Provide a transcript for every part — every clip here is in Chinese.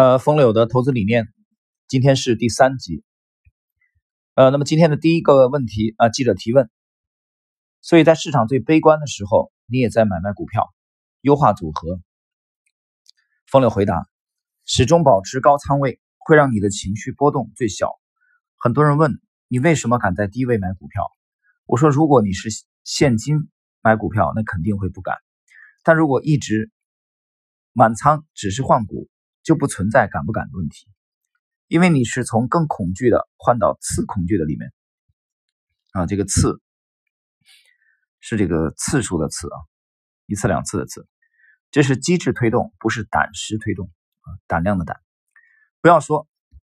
呃，风柳的投资理念，今天是第三集。呃，那么今天的第一个问题啊，记者提问。所以在市场最悲观的时候，你也在买卖股票，优化组合。风柳回答：始终保持高仓位，会让你的情绪波动最小。很多人问你为什么敢在低位买股票？我说，如果你是现金买股票，那肯定会不敢；但如果一直满仓，只是换股。就不存在敢不敢的问题，因为你是从更恐惧的换到次恐惧的里面啊，这个次是这个次数的次啊，一次两次的次，这是机制推动，不是胆识推动啊，胆量的胆。不要说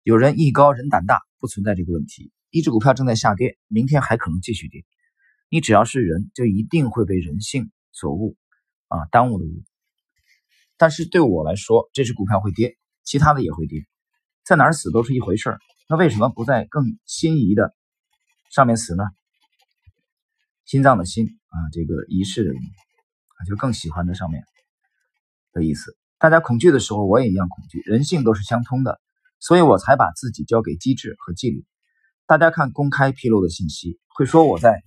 有人艺高人胆大，不存在这个问题。一只股票正在下跌，明天还可能继续跌，你只要是人，就一定会被人性所误啊，耽误的误。但是对我来说，这只股票会跌，其他的也会跌，在哪儿死都是一回事儿。那为什么不在更心仪的上面死呢？心脏的心啊，这个仪式的啊，就更喜欢的上面的意思。大家恐惧的时候，我也一样恐惧，人性都是相通的，所以我才把自己交给机制和纪律。大家看公开披露的信息，会说我在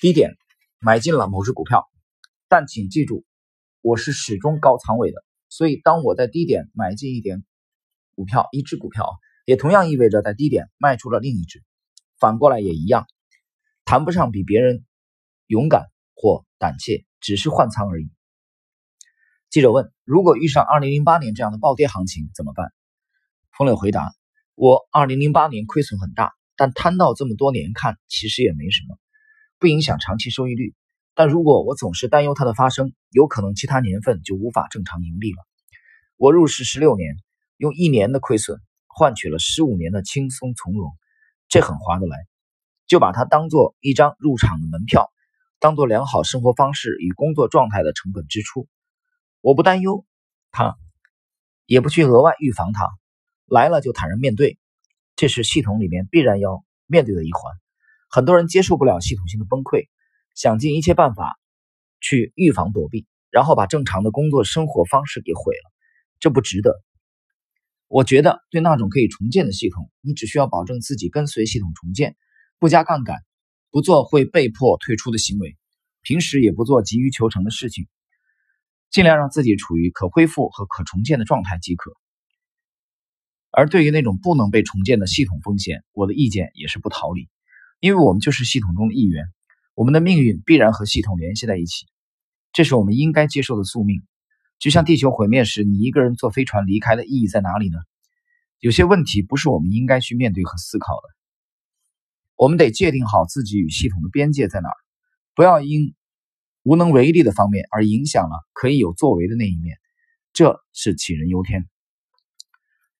低点买进了某只股票，但请记住。我是始终高仓位的，所以当我在低点买进一点股票，一只股票，也同样意味着在低点卖出了另一只，反过来也一样，谈不上比别人勇敢或胆怯，只是换仓而已。记者问：如果遇上二零零八年这样的暴跌行情怎么办？风柳回答：我二零零八年亏损很大，但摊到这么多年看，其实也没什么，不影响长期收益率。但如果我总是担忧它的发生，有可能其他年份就无法正常盈利了。我入市十六年，用一年的亏损换取了十五年的轻松从容，这很划得来。就把它当做一张入场的门票，当做良好生活方式与工作状态的成本支出。我不担忧它，也不去额外预防它，来了就坦然面对，这是系统里面必然要面对的一环。很多人接受不了系统性的崩溃。想尽一切办法去预防躲避，然后把正常的工作生活方式给毁了，这不值得。我觉得对那种可以重建的系统，你只需要保证自己跟随系统重建，不加杠杆，不做会被迫退出的行为，平时也不做急于求成的事情，尽量让自己处于可恢复和可重建的状态即可。而对于那种不能被重建的系统风险，我的意见也是不逃离，因为我们就是系统中的一员。我们的命运必然和系统联系在一起，这是我们应该接受的宿命。就像地球毁灭时，你一个人坐飞船离开的意义在哪里呢？有些问题不是我们应该去面对和思考的。我们得界定好自己与系统的边界在哪儿，不要因无能为力的方面而影响了可以有作为的那一面，这是杞人忧天。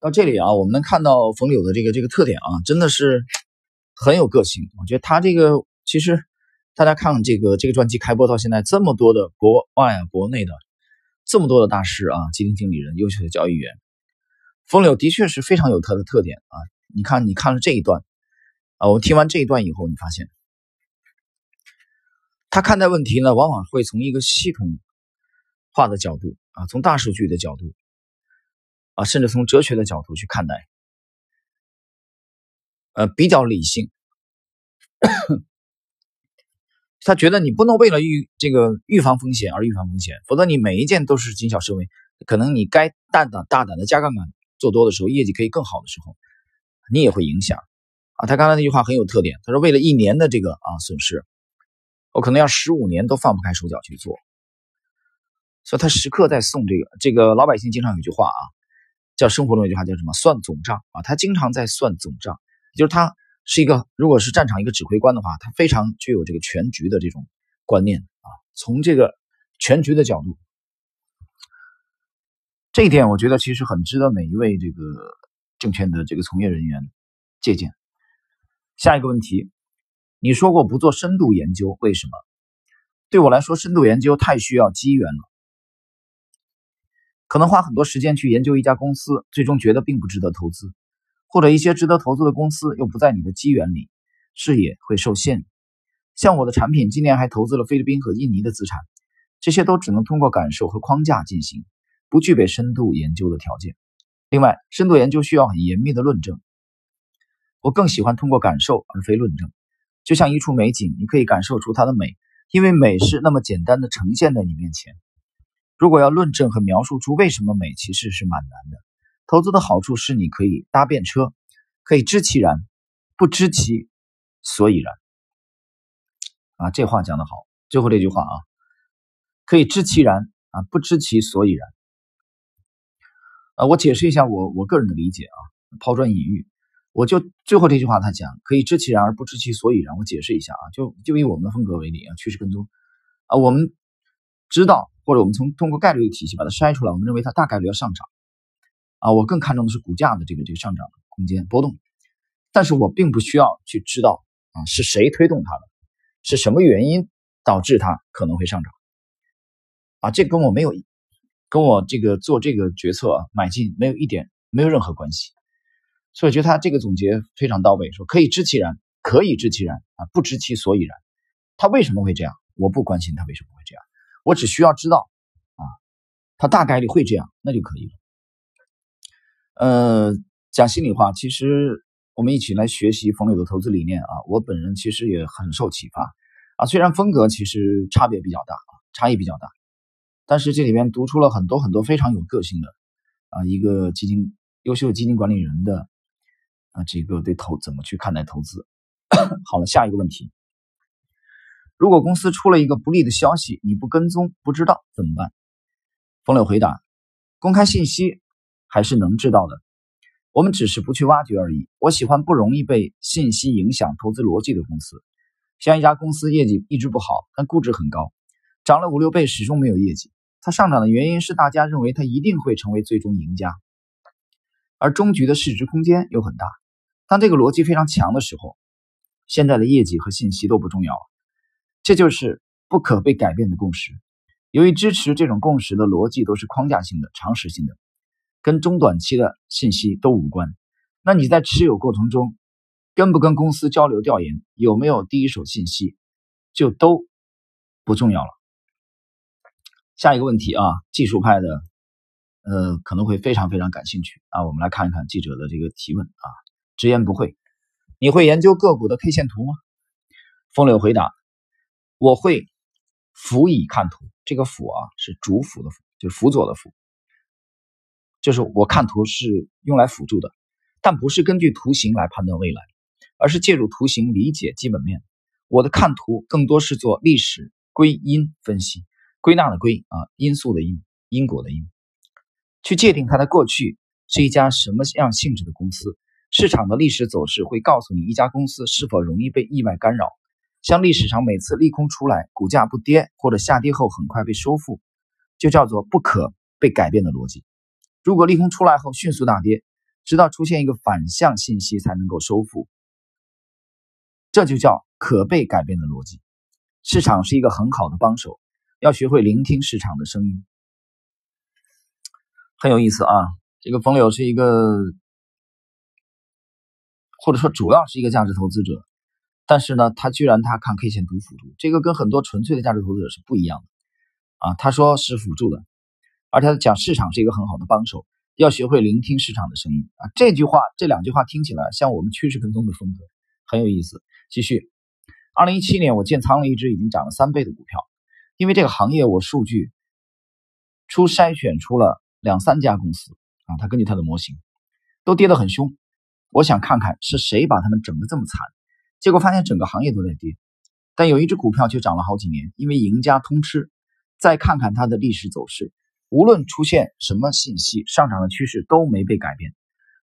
到这里啊，我们能看到冯柳的这个这个特点啊，真的是很有个性。我觉得他这个其实。大家看这个这个专辑开播到现在，这么多的国外、国内的这么多的大师啊、基金经理人、优秀的交易员，风柳的确是非常有他的特点啊。你看，你看了这一段啊，我听完这一段以后，你发现他看待问题呢，往往会从一个系统化的角度啊，从大数据的角度啊，甚至从哲学的角度去看待，呃，比较理性。他觉得你不能为了预这个预防风险而预防风险，否则你每一件都是谨小慎微。可能你该大胆大胆的加杠杆做多的时候，业绩可以更好的时候，你也会影响啊。他刚才那句话很有特点，他说为了一年的这个啊损失，我可能要十五年都放不开手脚去做。所以他时刻在送这个这个老百姓经常有句话啊，叫生活中有句话叫什么算总账啊，他经常在算总账，就是他。是一个，如果是战场一个指挥官的话，他非常具有这个全局的这种观念啊。从这个全局的角度，这一点我觉得其实很值得每一位这个证券的这个从业人员借鉴。下一个问题，你说过不做深度研究，为什么？对我来说，深度研究太需要机缘了，可能花很多时间去研究一家公司，最终觉得并不值得投资。或者一些值得投资的公司又不在你的机缘里，视野会受限。像我的产品，今年还投资了菲律宾和印尼的资产，这些都只能通过感受和框架进行，不具备深度研究的条件。另外，深度研究需要很严密的论证。我更喜欢通过感受而非论证。就像一处美景，你可以感受出它的美，因为美是那么简单的呈现在你面前。如果要论证和描述出为什么美，其实是蛮难的。投资的好处是你可以搭便车，可以知其然，不知其所以然。啊，这话讲得好。最后这句话啊，可以知其然啊，不知其所以然。啊，我解释一下我我个人的理解啊，抛砖引玉。我就最后这句话，他讲可以知其然而不知其所以然。我解释一下啊，就就以我们的风格为例啊，趋势跟踪啊，我们知道或者我们从通过概率的体系把它筛出来，我们认为它大概率要上涨啊。我更看重的是股价的这个这个上涨空间波动，但是我并不需要去知道啊是谁推动它的，是什么原因导致它可能会上涨啊，这跟我没有跟我这个做这个决策啊买进没有一点没有任何关系。所以，我觉得他这个总结非常到位，说可以知其然，可以知其然啊，不知其所以然。他为什么会这样？我不关心他为什么会这样，我只需要知道啊，他大概率会这样，那就可以了。呃，讲心里话，其实我们一起来学习冯柳的投资理念啊，我本人其实也很受启发啊。虽然风格其实差别比较大啊，差异比较大，但是这里面读出了很多很多非常有个性的啊，一个基金优秀基金管理人的。啊，这个对投怎么去看待投资？好了，下一个问题，如果公司出了一个不利的消息，你不跟踪不知道怎么办？冯柳回答：公开信息还是能知道的，我们只是不去挖掘而已。我喜欢不容易被信息影响投资逻辑的公司，像一家公司业绩一直不好，但估值很高，涨了五六倍始终没有业绩，它上涨的原因是大家认为它一定会成为最终赢家，而终局的市值空间又很大。当这个逻辑非常强的时候，现在的业绩和信息都不重要了。这就是不可被改变的共识。由于支持这种共识的逻辑都是框架性的、常识性的，跟中短期的信息都无关。那你在持有过程中，跟不跟公司交流调研，有没有第一手信息，就都不重要了。下一个问题啊，技术派的，呃，可能会非常非常感兴趣啊。我们来看一看记者的这个提问啊。直言不讳，你会研究个股的 K 线图吗？风柳回答：“我会辅以看图。这个辅啊是主辅的辅，就是辅佐的辅，就是我看图是用来辅助的，但不是根据图形来判断未来，而是借助图形理解基本面。我的看图更多是做历史归因分析，归纳的归啊，因素的因，因果的因，去界定它的过去是一家什么样性质的公司。”市场的历史走势会告诉你一家公司是否容易被意外干扰。像历史上每次利空出来，股价不跌或者下跌后很快被收复，就叫做不可被改变的逻辑。如果利空出来后迅速大跌，直到出现一个反向信息才能够收复，这就叫可被改变的逻辑。市场是一个很好的帮手，要学会聆听市场的声音。很有意思啊，这个冯柳是一个。或者说主要是一个价值投资者，但是呢，他居然他看 K 线图辅助，这个跟很多纯粹的价值投资者是不一样的啊。他说是辅助的，而且他讲市场是一个很好的帮手，要学会聆听市场的声音啊。这句话这两句话听起来像我们趋势跟踪的风格，很有意思。继续，二零一七年我建仓了一只已经涨了三倍的股票，因为这个行业我数据初筛选出了两三家公司啊，他根据他的模型都跌得很凶。我想看看是谁把他们整得这么惨，结果发现整个行业都在跌，但有一只股票却涨了好几年，因为赢家通吃。再看看它的历史走势，无论出现什么信息，上涨的趋势都没被改变，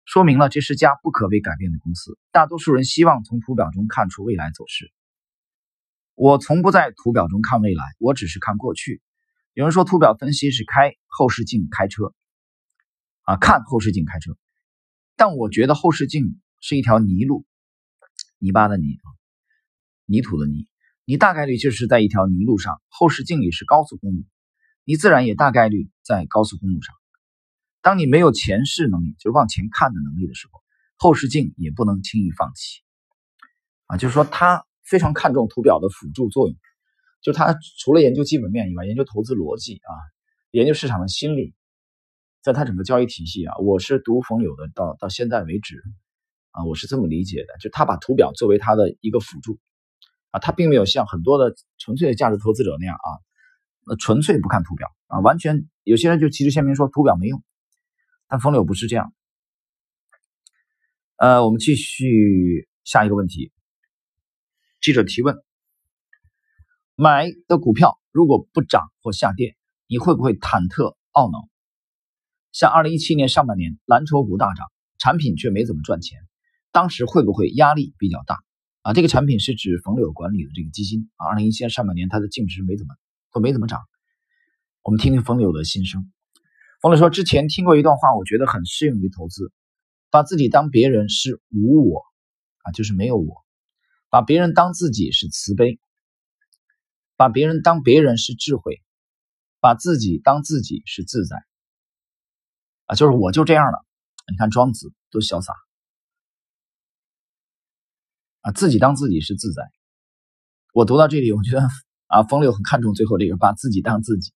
说明了这是家不可被改变的公司。大多数人希望从图表中看出未来走势，我从不在图表中看未来，我只是看过去。有人说图表分析是开后视镜开车，啊，看后视镜开车。但我觉得后视镜是一条泥路，泥巴的泥啊，泥土的泥，你大概率就是在一条泥路上，后视镜里是高速公路，你自然也大概率在高速公路上。当你没有前视能力，就是往前看的能力的时候，后视镜也不能轻易放弃啊。就是说，他非常看重图表的辅助作用，就他除了研究基本面以外，研究投资逻辑啊，研究市场的心理在他整个交易体系啊，我是读冯柳的，到到现在为止啊，我是这么理解的，就他把图表作为他的一个辅助啊，他并没有像很多的纯粹的价值投资者那样啊，纯粹不看图表啊，完全有些人就旗帜鲜明说图表没用，但冯柳不是这样。呃，我们继续下一个问题，记者提问：买的股票如果不涨或下跌，你会不会忐忑懊恼？像二零一七年上半年蓝筹股大涨，产品却没怎么赚钱，当时会不会压力比较大啊？这个产品是指冯柳管理的这个基金啊。二零一七年上半年它的净值没怎么都没怎么涨，我们听听冯柳的心声。冯柳说，之前听过一段话，我觉得很适用于投资，把自己当别人是无我啊，就是没有我；把别人当自己是慈悲；把别人当别人是智慧；把自己当自己是自在。啊，就是我就这样了。你看庄子多潇洒啊，自己当自己是自在。我读到这里，我觉得啊，风流很看重最后这个，把自己当自己。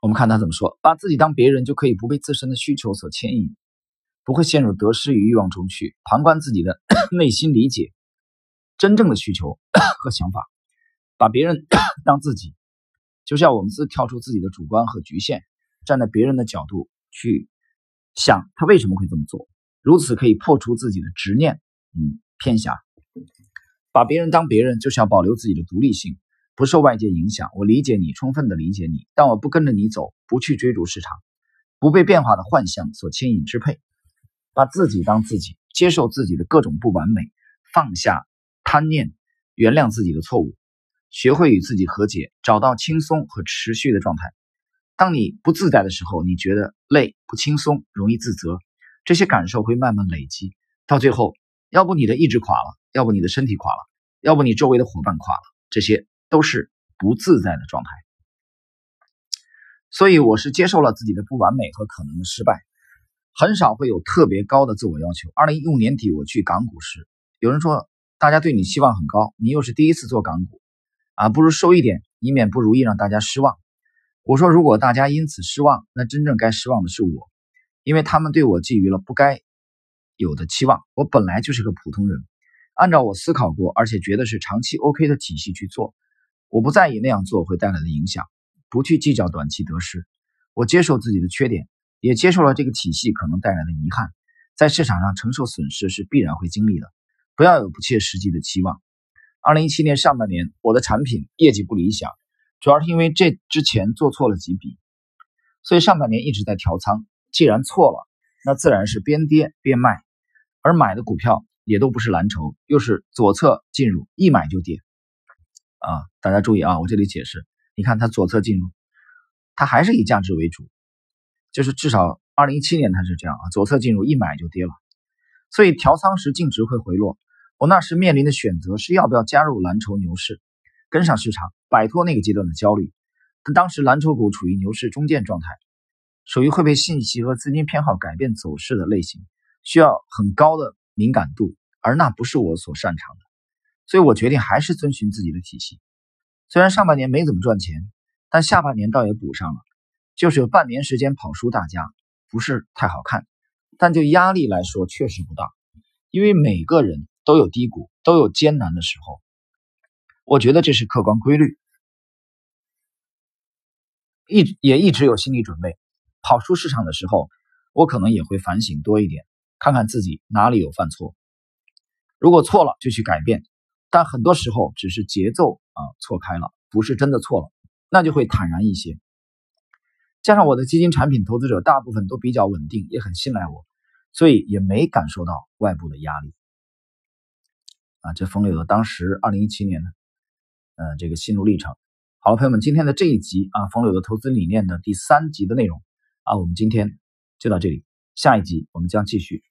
我们看他怎么说：把自己当别人，就可以不被自身的需求所牵引，不会陷入得失与欲望中去。旁观自己的 内心，理解真正的需求 和想法。把别人 当自己，就是要我们自跳出自己的主观和局限。站在别人的角度去想，他为什么会这么做？如此可以破除自己的执念，嗯，偏狭。把别人当别人，就是要保留自己的独立性，不受外界影响。我理解你，充分的理解你，但我不跟着你走，不去追逐市场，不被变化的幻象所牵引支配。把自己当自己，接受自己的各种不完美，放下贪念，原谅自己的错误，学会与自己和解，找到轻松和持续的状态。当你不自在的时候，你觉得累、不轻松、容易自责，这些感受会慢慢累积，到最后，要不你的意志垮了，要不你的身体垮了，要不你周围的伙伴垮了，这些都是不自在的状态。所以，我是接受了自己的不完美和可能的失败，很少会有特别高的自我要求。二零一五年底我去港股时，有人说大家对你期望很高，你又是第一次做港股，啊，不如收一点，以免不如意让大家失望。我说，如果大家因此失望，那真正该失望的是我，因为他们对我寄予了不该有的期望。我本来就是个普通人，按照我思考过，而且觉得是长期 OK 的体系去做，我不在意那样做会带来的影响，不去计较短期得失。我接受自己的缺点，也接受了这个体系可能带来的遗憾。在市场上承受损失是必然会经历的，不要有不切实际的期望。二零一七年上半年，我的产品业绩不理想。主要是因为这之前做错了几笔，所以上半年一直在调仓。既然错了，那自然是边跌边卖，而买的股票也都不是蓝筹，又是左侧进入，一买就跌。啊，大家注意啊，我这里解释，你看它左侧进入，它还是以价值为主，就是至少二零一七年它是这样啊，左侧进入一买就跌了，所以调仓时净值会回落。我那时面临的选择是要不要加入蓝筹牛市。跟上市场，摆脱那个阶段的焦虑。但当时蓝筹股处于牛市中间状态，属于会被信息和资金偏好改变走势的类型，需要很高的敏感度，而那不是我所擅长的。所以我决定还是遵循自己的体系。虽然上半年没怎么赚钱，但下半年倒也补上了，就是有半年时间跑输大家，不是太好看。但就压力来说，确实不大，因为每个人都有低谷，都有艰难的时候。我觉得这是客观规律，一也一直有心理准备。跑出市场的时候，我可能也会反省多一点，看看自己哪里有犯错。如果错了就去改变，但很多时候只是节奏啊错开了，不是真的错了，那就会坦然一些。加上我的基金产品投资者大部分都比较稳定，也很信赖我，所以也没感受到外部的压力。啊，这风流的当时二零一七年呢。呃，这个心路历程。好了，朋友们，今天的这一集啊，冯柳的投资理念的第三集的内容啊，我们今天就到这里，下一集我们将继续。